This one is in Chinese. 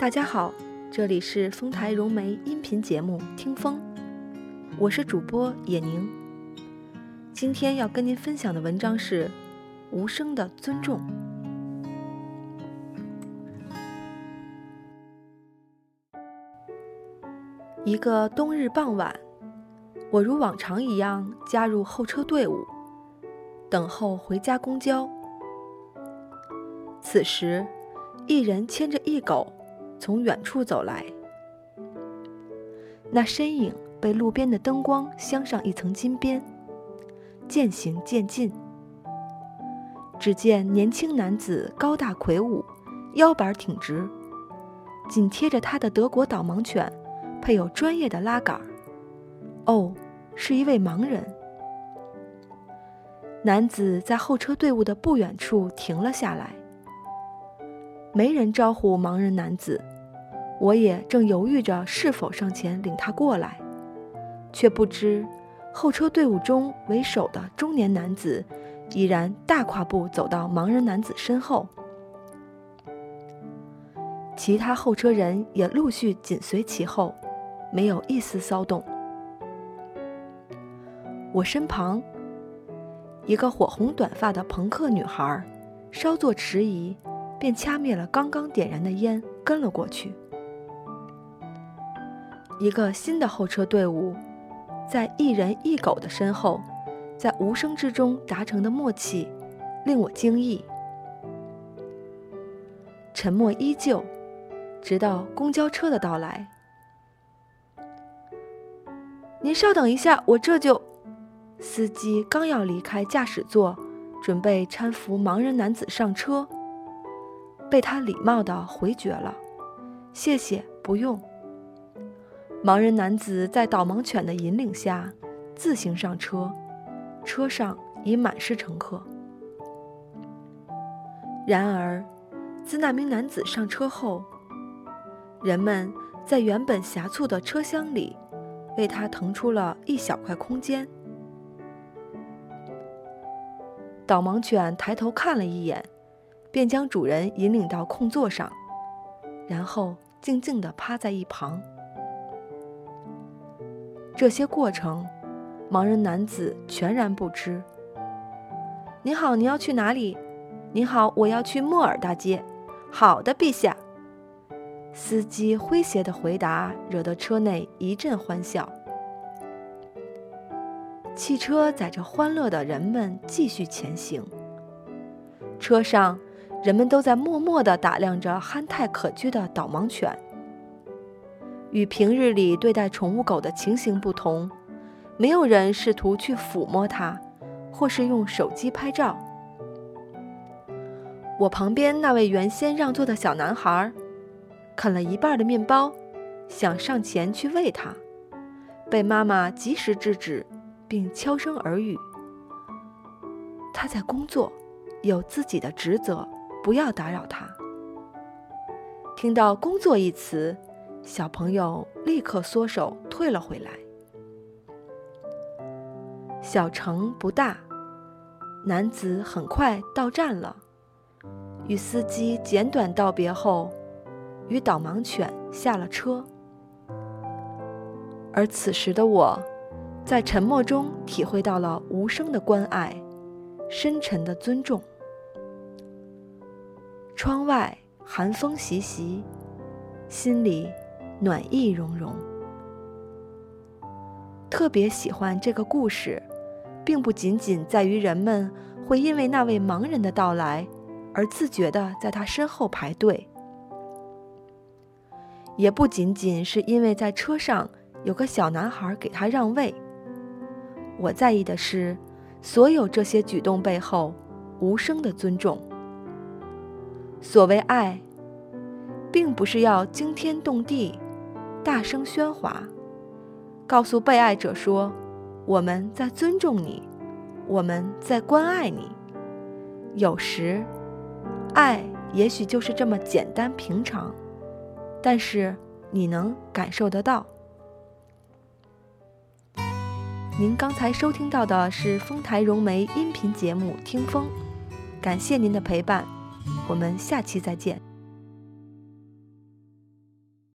大家好，这里是丰台融媒音频节目《听风》，我是主播野宁。今天要跟您分享的文章是《无声的尊重》。一个冬日傍晚，我如往常一样加入候车队伍，等候回家公交。此时，一人牵着一狗。从远处走来，那身影被路边的灯光镶上一层金边，渐行渐近。只见年轻男子高大魁梧，腰板挺直，紧贴着他的德国导盲犬，配有专业的拉杆。哦，是一位盲人。男子在候车队伍的不远处停了下来，没人招呼盲人男子。我也正犹豫着是否上前领他过来，却不知候车队伍中为首的中年男子已然大跨步走到盲人男子身后，其他候车人也陆续紧随其后，没有一丝骚动。我身旁，一个火红短发的朋克女孩稍作迟疑，便掐灭了刚刚点燃的烟，跟了过去。一个新的候车队伍，在一人一狗的身后，在无声之中达成的默契，令我惊异。沉默依旧，直到公交车的到来。您稍等一下，我这就……司机刚要离开驾驶座，准备搀扶盲人男子上车，被他礼貌地回绝了：“谢谢，不用。”盲人男子在导盲犬的引领下自行上车，车上已满是乘客。然而，自那名男子上车后，人们在原本狭促的车厢里为他腾出了一小块空间。导盲犬抬头看了一眼，便将主人引领到空座上，然后静静地趴在一旁。这些过程，盲人男子全然不知。您好，您要去哪里？您好，我要去莫尔大街。好的，陛下。司机诙谐的回答惹得车内一阵欢笑。汽车载着欢乐的人们继续前行。车上，人们都在默默地打量着憨态可掬的导盲犬。与平日里对待宠物狗的情形不同，没有人试图去抚摸它，或是用手机拍照。我旁边那位原先让座的小男孩，啃了一半的面包，想上前去喂它，被妈妈及时制止，并悄声耳语：“他在工作，有自己的职责，不要打扰他。”听到“工作”一词。小朋友立刻缩手退了回来。小城不大，男子很快到站了，与司机简短道别后，与导盲犬下了车。而此时的我，在沉默中体会到了无声的关爱，深沉的尊重。窗外寒风习习，心里。暖意融融，特别喜欢这个故事，并不仅仅在于人们会因为那位盲人的到来而自觉地在他身后排队，也不仅仅是因为在车上有个小男孩给他让位。我在意的是，所有这些举动背后无声的尊重。所谓爱，并不是要惊天动地。大声喧哗，告诉被爱者说：“我们在尊重你，我们在关爱你。”有时，爱也许就是这么简单平常，但是你能感受得到。您刚才收听到的是丰台融媒音频节目《听风》，感谢您的陪伴，我们下期再见。